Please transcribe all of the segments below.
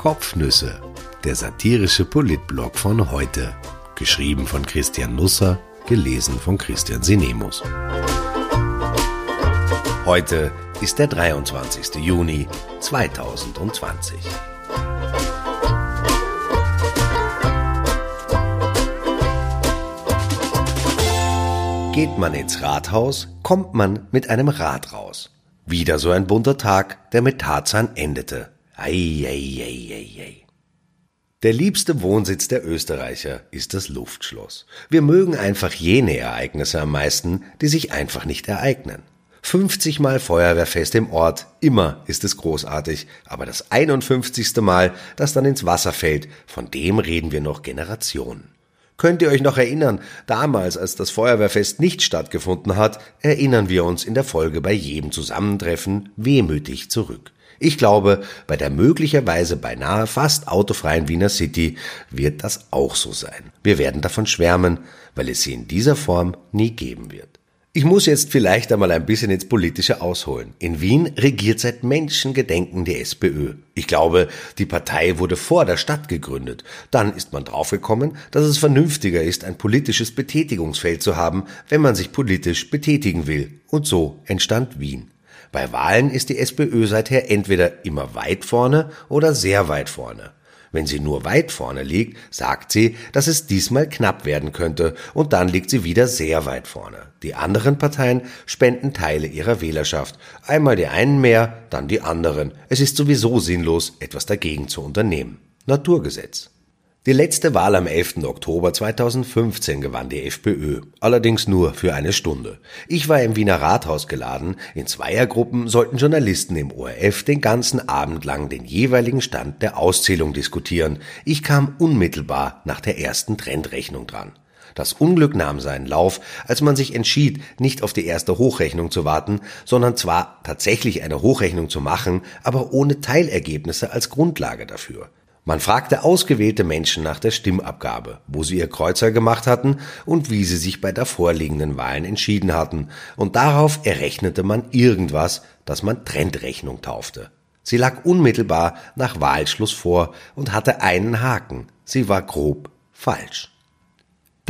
Kopfnüsse, der satirische Politblog von heute. Geschrieben von Christian Nusser, gelesen von Christian Sinemus. Heute ist der 23. Juni 2020. Geht man ins Rathaus, kommt man mit einem Rad raus. Wieder so ein bunter Tag, der mit Tarzan endete. Ei, ei, ei, ei, ei. Der liebste Wohnsitz der Österreicher ist das Luftschloss. Wir mögen einfach jene Ereignisse am meisten, die sich einfach nicht ereignen. 50 Mal Feuerwehrfest im Ort, immer ist es großartig, aber das 51. Mal, das dann ins Wasser fällt, von dem reden wir noch Generationen. Könnt ihr euch noch erinnern, damals, als das Feuerwehrfest nicht stattgefunden hat, erinnern wir uns in der Folge bei jedem Zusammentreffen wehmütig zurück. Ich glaube, bei der möglicherweise beinahe fast autofreien Wiener City wird das auch so sein. Wir werden davon schwärmen, weil es sie in dieser Form nie geben wird. Ich muss jetzt vielleicht einmal ein bisschen ins Politische ausholen. In Wien regiert seit Menschengedenken die SPÖ. Ich glaube, die Partei wurde vor der Stadt gegründet. Dann ist man draufgekommen, dass es vernünftiger ist, ein politisches Betätigungsfeld zu haben, wenn man sich politisch betätigen will. Und so entstand Wien. Bei Wahlen ist die SPÖ seither entweder immer weit vorne oder sehr weit vorne. Wenn sie nur weit vorne liegt, sagt sie, dass es diesmal knapp werden könnte, und dann liegt sie wieder sehr weit vorne. Die anderen Parteien spenden Teile ihrer Wählerschaft. Einmal die einen mehr, dann die anderen. Es ist sowieso sinnlos, etwas dagegen zu unternehmen. Naturgesetz. Die letzte Wahl am 11. Oktober 2015 gewann die FPÖ, allerdings nur für eine Stunde. Ich war im Wiener Rathaus geladen, in Zweiergruppen sollten Journalisten im ORF den ganzen Abend lang den jeweiligen Stand der Auszählung diskutieren. Ich kam unmittelbar nach der ersten Trendrechnung dran. Das Unglück nahm seinen Lauf, als man sich entschied, nicht auf die erste Hochrechnung zu warten, sondern zwar tatsächlich eine Hochrechnung zu machen, aber ohne Teilergebnisse als Grundlage dafür. Man fragte ausgewählte Menschen nach der Stimmabgabe, wo sie ihr Kreuzer gemacht hatten und wie sie sich bei der vorliegenden Wahlen entschieden hatten, und darauf errechnete man irgendwas, das man Trendrechnung taufte. Sie lag unmittelbar nach Wahlschluss vor und hatte einen Haken. Sie war grob falsch.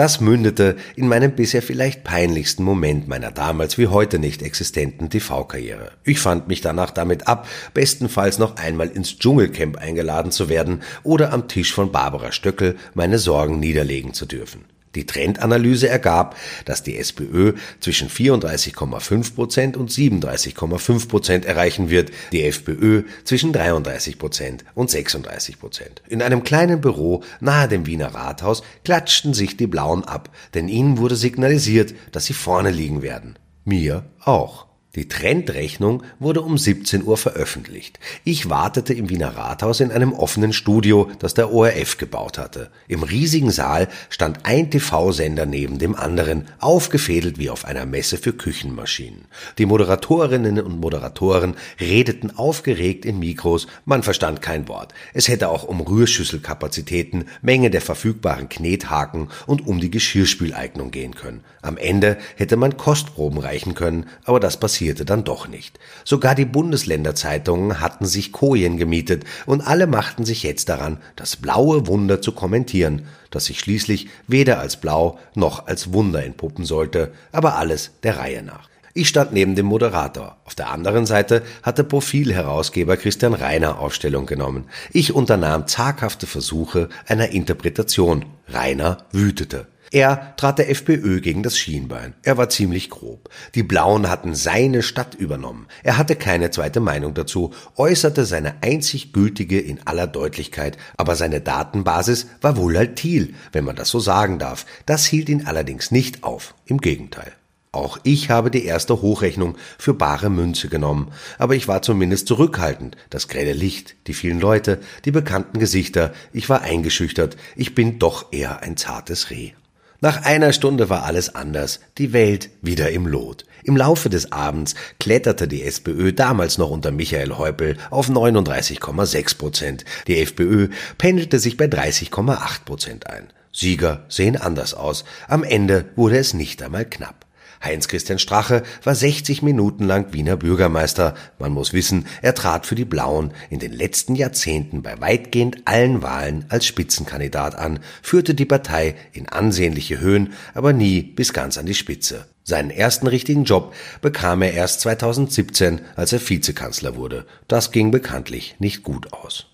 Das mündete in meinem bisher vielleicht peinlichsten Moment meiner damals wie heute nicht existenten TV-Karriere. Ich fand mich danach damit ab, bestenfalls noch einmal ins Dschungelcamp eingeladen zu werden oder am Tisch von Barbara Stöckel meine Sorgen niederlegen zu dürfen. Die Trendanalyse ergab, dass die SPÖ zwischen 34,5 Prozent und 37,5 Prozent erreichen wird, die FPÖ zwischen 33 Prozent und 36 Prozent. In einem kleinen Büro nahe dem Wiener Rathaus klatschten sich die Blauen ab, denn ihnen wurde signalisiert, dass sie vorne liegen werden. Mir auch. Die Trendrechnung wurde um 17 Uhr veröffentlicht. Ich wartete im Wiener Rathaus in einem offenen Studio, das der ORF gebaut hatte. Im riesigen Saal stand ein TV-Sender neben dem anderen, aufgefädelt wie auf einer Messe für Küchenmaschinen. Die Moderatorinnen und Moderatoren redeten aufgeregt in Mikros, man verstand kein Wort. Es hätte auch um Rührschüsselkapazitäten, Menge der verfügbaren Knethaken und um die Geschirrspüleignung gehen können. Am Ende hätte man Kostproben reichen können, aber das passierte passierte dann doch nicht. Sogar die Bundesländerzeitungen hatten sich Kojen gemietet und alle machten sich jetzt daran, das blaue Wunder zu kommentieren, das sich schließlich weder als blau noch als Wunder entpuppen sollte, aber alles der Reihe nach. Ich stand neben dem Moderator. Auf der anderen Seite hatte Profilherausgeber Christian Reiner Aufstellung genommen. Ich unternahm zaghafte Versuche einer Interpretation. Reiner wütete. Er trat der FPÖ gegen das Schienbein. Er war ziemlich grob. Die Blauen hatten seine Stadt übernommen. Er hatte keine zweite Meinung dazu, äußerte seine einzig gültige in aller Deutlichkeit, aber seine Datenbasis war volatil, wenn man das so sagen darf. Das hielt ihn allerdings nicht auf. Im Gegenteil. Auch ich habe die erste Hochrechnung für bare Münze genommen, aber ich war zumindest zurückhaltend. Das grelle Licht, die vielen Leute, die bekannten Gesichter, ich war eingeschüchtert, ich bin doch eher ein zartes Reh. Nach einer Stunde war alles anders, die Welt wieder im Lot. Im Laufe des Abends kletterte die SPÖ damals noch unter Michael Häupl auf 39,6 Prozent. Die FPÖ pendelte sich bei 30,8 Prozent ein. Sieger sehen anders aus. Am Ende wurde es nicht einmal knapp. Heinz-Christian Strache war 60 Minuten lang Wiener Bürgermeister. Man muss wissen, er trat für die Blauen in den letzten Jahrzehnten bei weitgehend allen Wahlen als Spitzenkandidat an, führte die Partei in ansehnliche Höhen, aber nie bis ganz an die Spitze. Seinen ersten richtigen Job bekam er erst 2017, als er Vizekanzler wurde. Das ging bekanntlich nicht gut aus.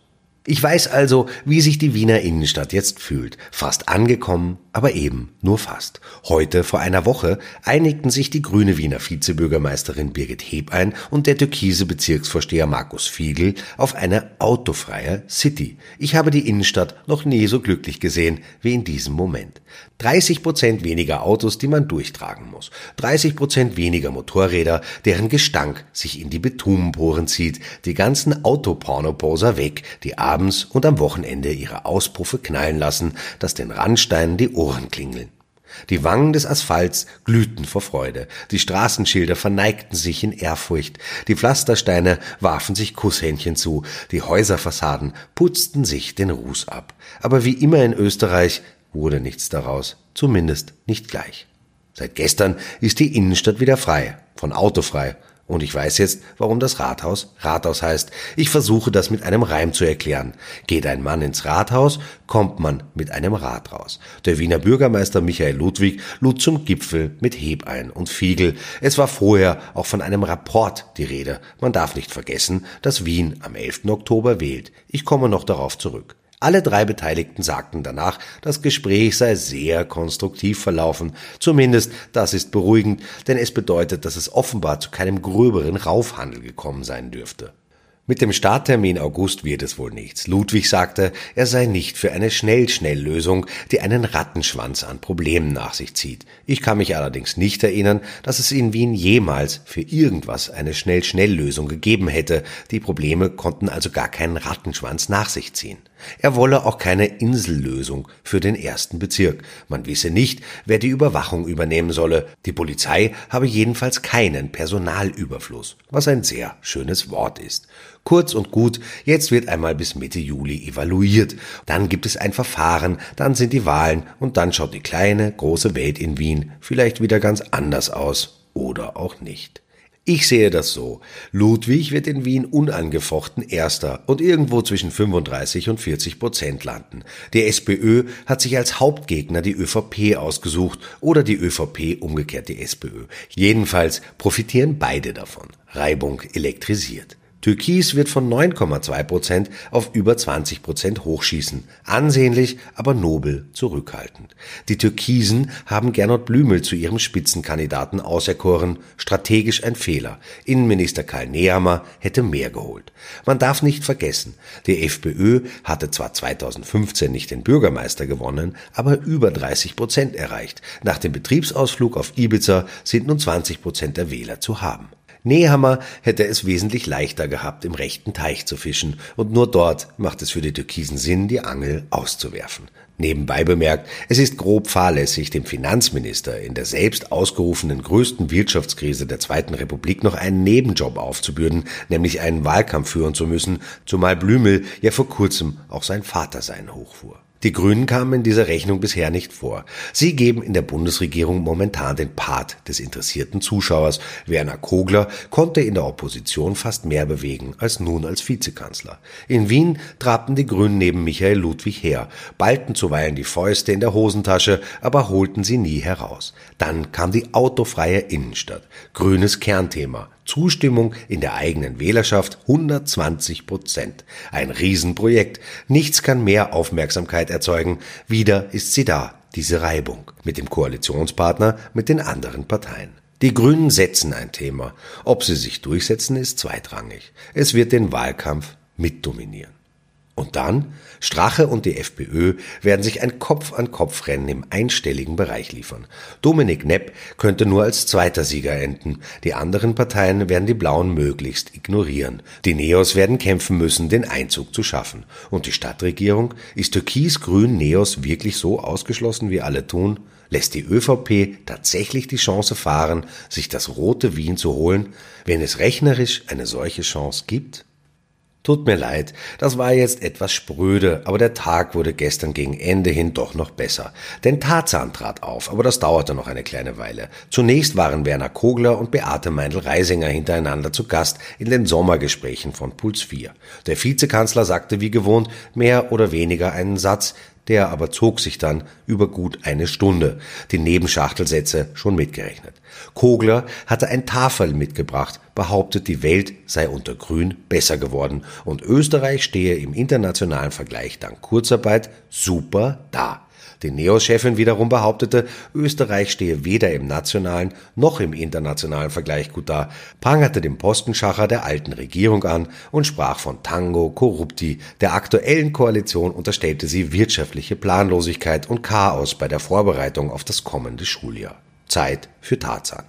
Ich weiß also, wie sich die Wiener Innenstadt jetzt fühlt. Fast angekommen, aber eben nur fast. Heute, vor einer Woche, einigten sich die grüne Wiener Vizebürgermeisterin Birgit Hebein und der türkise Bezirksvorsteher Markus Fiegel auf eine autofreie City. Ich habe die Innenstadt noch nie so glücklich gesehen wie in diesem Moment. 30 Prozent weniger Autos, die man durchtragen muss. 30 Prozent weniger Motorräder, deren Gestank sich in die Bitumenporen zieht. Die ganzen Autopornoposer weg, die abends und am Wochenende ihre Auspuffe knallen lassen, dass den Randsteinen die Ohren klingeln. Die Wangen des Asphalts glühten vor Freude, die Straßenschilder verneigten sich in Ehrfurcht, die Pflastersteine warfen sich Kusshändchen zu, die Häuserfassaden putzten sich den Ruß ab. Aber wie immer in Österreich wurde nichts daraus, zumindest nicht gleich. Seit gestern ist die Innenstadt wieder frei, von autofrei, und ich weiß jetzt, warum das Rathaus Rathaus heißt. Ich versuche das mit einem Reim zu erklären. Geht ein Mann ins Rathaus, kommt man mit einem Rad raus. Der Wiener Bürgermeister Michael Ludwig lud zum Gipfel mit Hebein und Fiegel. Es war vorher auch von einem Rapport die Rede. Man darf nicht vergessen, dass Wien am 11. Oktober wählt. Ich komme noch darauf zurück. Alle drei Beteiligten sagten danach, das Gespräch sei sehr konstruktiv verlaufen. Zumindest das ist beruhigend, denn es bedeutet, dass es offenbar zu keinem gröberen Raufhandel gekommen sein dürfte. Mit dem Starttermin August wird es wohl nichts. Ludwig sagte, er sei nicht für eine Schnell-Schnell-Lösung, die einen Rattenschwanz an Problemen nach sich zieht. Ich kann mich allerdings nicht erinnern, dass es in Wien jemals für irgendwas eine Schnell-Schnell-Lösung gegeben hätte. Die Probleme konnten also gar keinen Rattenschwanz nach sich ziehen. Er wolle auch keine Insellösung für den ersten Bezirk. Man wisse nicht, wer die Überwachung übernehmen solle. Die Polizei habe jedenfalls keinen Personalüberfluss, was ein sehr schönes Wort ist. Kurz und gut, jetzt wird einmal bis Mitte Juli evaluiert. Dann gibt es ein Verfahren, dann sind die Wahlen und dann schaut die kleine, große Welt in Wien vielleicht wieder ganz anders aus. Oder auch nicht. Ich sehe das so. Ludwig wird in Wien unangefochten Erster und irgendwo zwischen 35 und 40 Prozent landen. Die SPÖ hat sich als Hauptgegner die ÖVP ausgesucht oder die ÖVP umgekehrt die SPÖ. Jedenfalls profitieren beide davon. Reibung elektrisiert. Türkis wird von 9,2 Prozent auf über 20 Prozent hochschießen. Ansehnlich, aber nobel zurückhaltend. Die Türkisen haben Gernot Blümel zu ihrem Spitzenkandidaten auserkoren. Strategisch ein Fehler. Innenminister Karl Nehammer hätte mehr geholt. Man darf nicht vergessen, die FPÖ hatte zwar 2015 nicht den Bürgermeister gewonnen, aber über 30 Prozent erreicht. Nach dem Betriebsausflug auf Ibiza sind nun 20 Prozent der Wähler zu haben. Nehammer hätte es wesentlich leichter gehabt, im rechten Teich zu fischen, und nur dort macht es für die Türkisen Sinn, die Angel auszuwerfen. Nebenbei bemerkt, es ist grob fahrlässig, dem Finanzminister in der selbst ausgerufenen größten Wirtschaftskrise der Zweiten Republik noch einen Nebenjob aufzubürden, nämlich einen Wahlkampf führen zu müssen, zumal Blümel ja vor kurzem auch sein Vater sein hochfuhr. Die Grünen kamen in dieser Rechnung bisher nicht vor. Sie geben in der Bundesregierung momentan den Part des interessierten Zuschauers. Werner Kogler konnte in der Opposition fast mehr bewegen als nun als Vizekanzler. In Wien trabten die Grünen neben Michael Ludwig her, ballten zuweilen die Fäuste in der Hosentasche, aber holten sie nie heraus. Dann kam die autofreie Innenstadt. Grünes Kernthema. Zustimmung in der eigenen Wählerschaft 120 Prozent. Ein Riesenprojekt. Nichts kann mehr Aufmerksamkeit erzeugen. Wieder ist sie da, diese Reibung mit dem Koalitionspartner, mit den anderen Parteien. Die Grünen setzen ein Thema. Ob sie sich durchsetzen, ist zweitrangig. Es wird den Wahlkampf mitdominieren. Und dann, Strache und die FPÖ werden sich ein Kopf-an-Kopf-Rennen im einstelligen Bereich liefern. Dominik Nepp könnte nur als zweiter Sieger enden. Die anderen Parteien werden die Blauen möglichst ignorieren. Die Neos werden kämpfen müssen, den Einzug zu schaffen. Und die Stadtregierung? Ist Türkis-Grün-Neos wirklich so ausgeschlossen, wie alle tun? Lässt die ÖVP tatsächlich die Chance fahren, sich das rote Wien zu holen, wenn es rechnerisch eine solche Chance gibt? Tut mir leid, das war jetzt etwas spröde, aber der Tag wurde gestern gegen Ende hin doch noch besser. Denn Tarzan trat auf, aber das dauerte noch eine kleine Weile. Zunächst waren Werner Kogler und Beate Meindl-Reisinger hintereinander zu Gast in den Sommergesprächen von Puls 4. Der Vizekanzler sagte wie gewohnt mehr oder weniger einen Satz, der aber zog sich dann über gut eine Stunde, die Nebenschachtelsätze schon mitgerechnet. Kogler hatte ein Tafel mitgebracht, behauptet, die Welt sei unter Grün besser geworden und Österreich stehe im internationalen Vergleich dank Kurzarbeit super da. Die Neos-Chefin wiederum behauptete, Österreich stehe weder im nationalen noch im internationalen Vergleich gut da, prangerte den Postenschacher der alten Regierung an und sprach von Tango Corrupti. Der aktuellen Koalition unterstellte sie wirtschaftliche Planlosigkeit und Chaos bei der Vorbereitung auf das kommende Schuljahr. Zeit für Tarzan.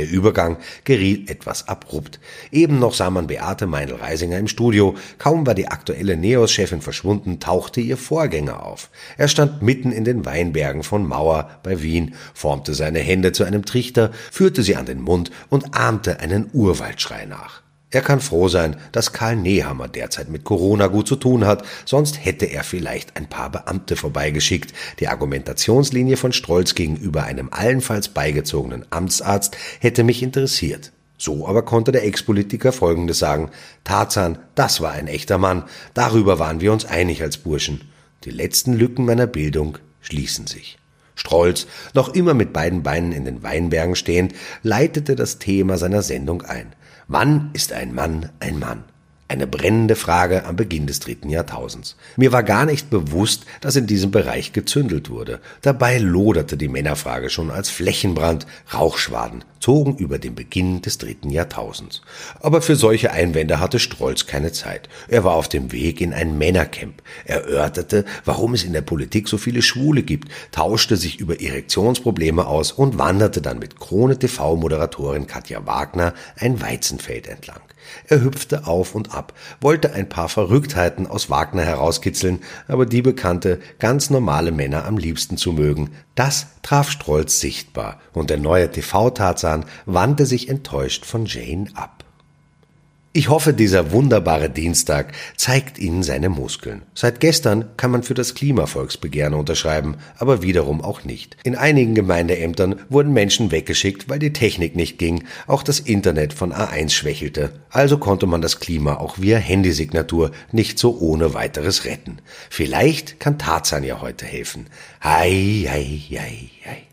Der Übergang geriet etwas abrupt. Eben noch sah man Beate Meindl-Reisinger im Studio. Kaum war die aktuelle Neos-Chefin verschwunden, tauchte ihr Vorgänger auf. Er stand mitten in den Weinbergen von Mauer bei Wien, formte seine Hände zu einem Trichter, führte sie an den Mund und ahmte einen Urwaldschrei nach. Er kann froh sein, dass Karl Nehammer derzeit mit Corona gut zu tun hat, sonst hätte er vielleicht ein paar Beamte vorbeigeschickt. Die Argumentationslinie von Strolz gegenüber einem allenfalls beigezogenen Amtsarzt hätte mich interessiert. So aber konnte der Ex-Politiker Folgendes sagen. Tarzan, das war ein echter Mann. Darüber waren wir uns einig als Burschen. Die letzten Lücken meiner Bildung schließen sich. Strolz, noch immer mit beiden Beinen in den Weinbergen stehend, leitete das Thema seiner Sendung ein. Wann ist ein Mann ein Mann? Eine brennende Frage am Beginn des dritten Jahrtausends. Mir war gar nicht bewusst, dass in diesem Bereich gezündelt wurde. Dabei loderte die Männerfrage schon als Flächenbrand. Rauchschwaden zogen über den Beginn des dritten Jahrtausends. Aber für solche Einwände hatte Strolz keine Zeit. Er war auf dem Weg in ein Männercamp. Er erörterte, warum es in der Politik so viele Schwule gibt, tauschte sich über Erektionsprobleme aus und wanderte dann mit Krone TV-Moderatorin Katja Wagner ein Weizenfeld entlang. Er hüpfte auf und ab, wollte ein paar Verrücktheiten aus Wagner herauskitzeln, aber die bekannte, ganz normale Männer am liebsten zu mögen, das traf Strolz sichtbar, und der neue TV-Tarzan wandte sich enttäuscht von Jane ab. Ich hoffe, dieser wunderbare Dienstag zeigt Ihnen seine Muskeln. Seit gestern kann man für das Klimavolksbegehren unterschreiben, aber wiederum auch nicht. In einigen Gemeindeämtern wurden Menschen weggeschickt, weil die Technik nicht ging, auch das Internet von A1 schwächelte. Also konnte man das Klima auch via Handysignatur nicht so ohne weiteres retten. Vielleicht kann Tarzan ja heute helfen. Hei, hei, hei, hei.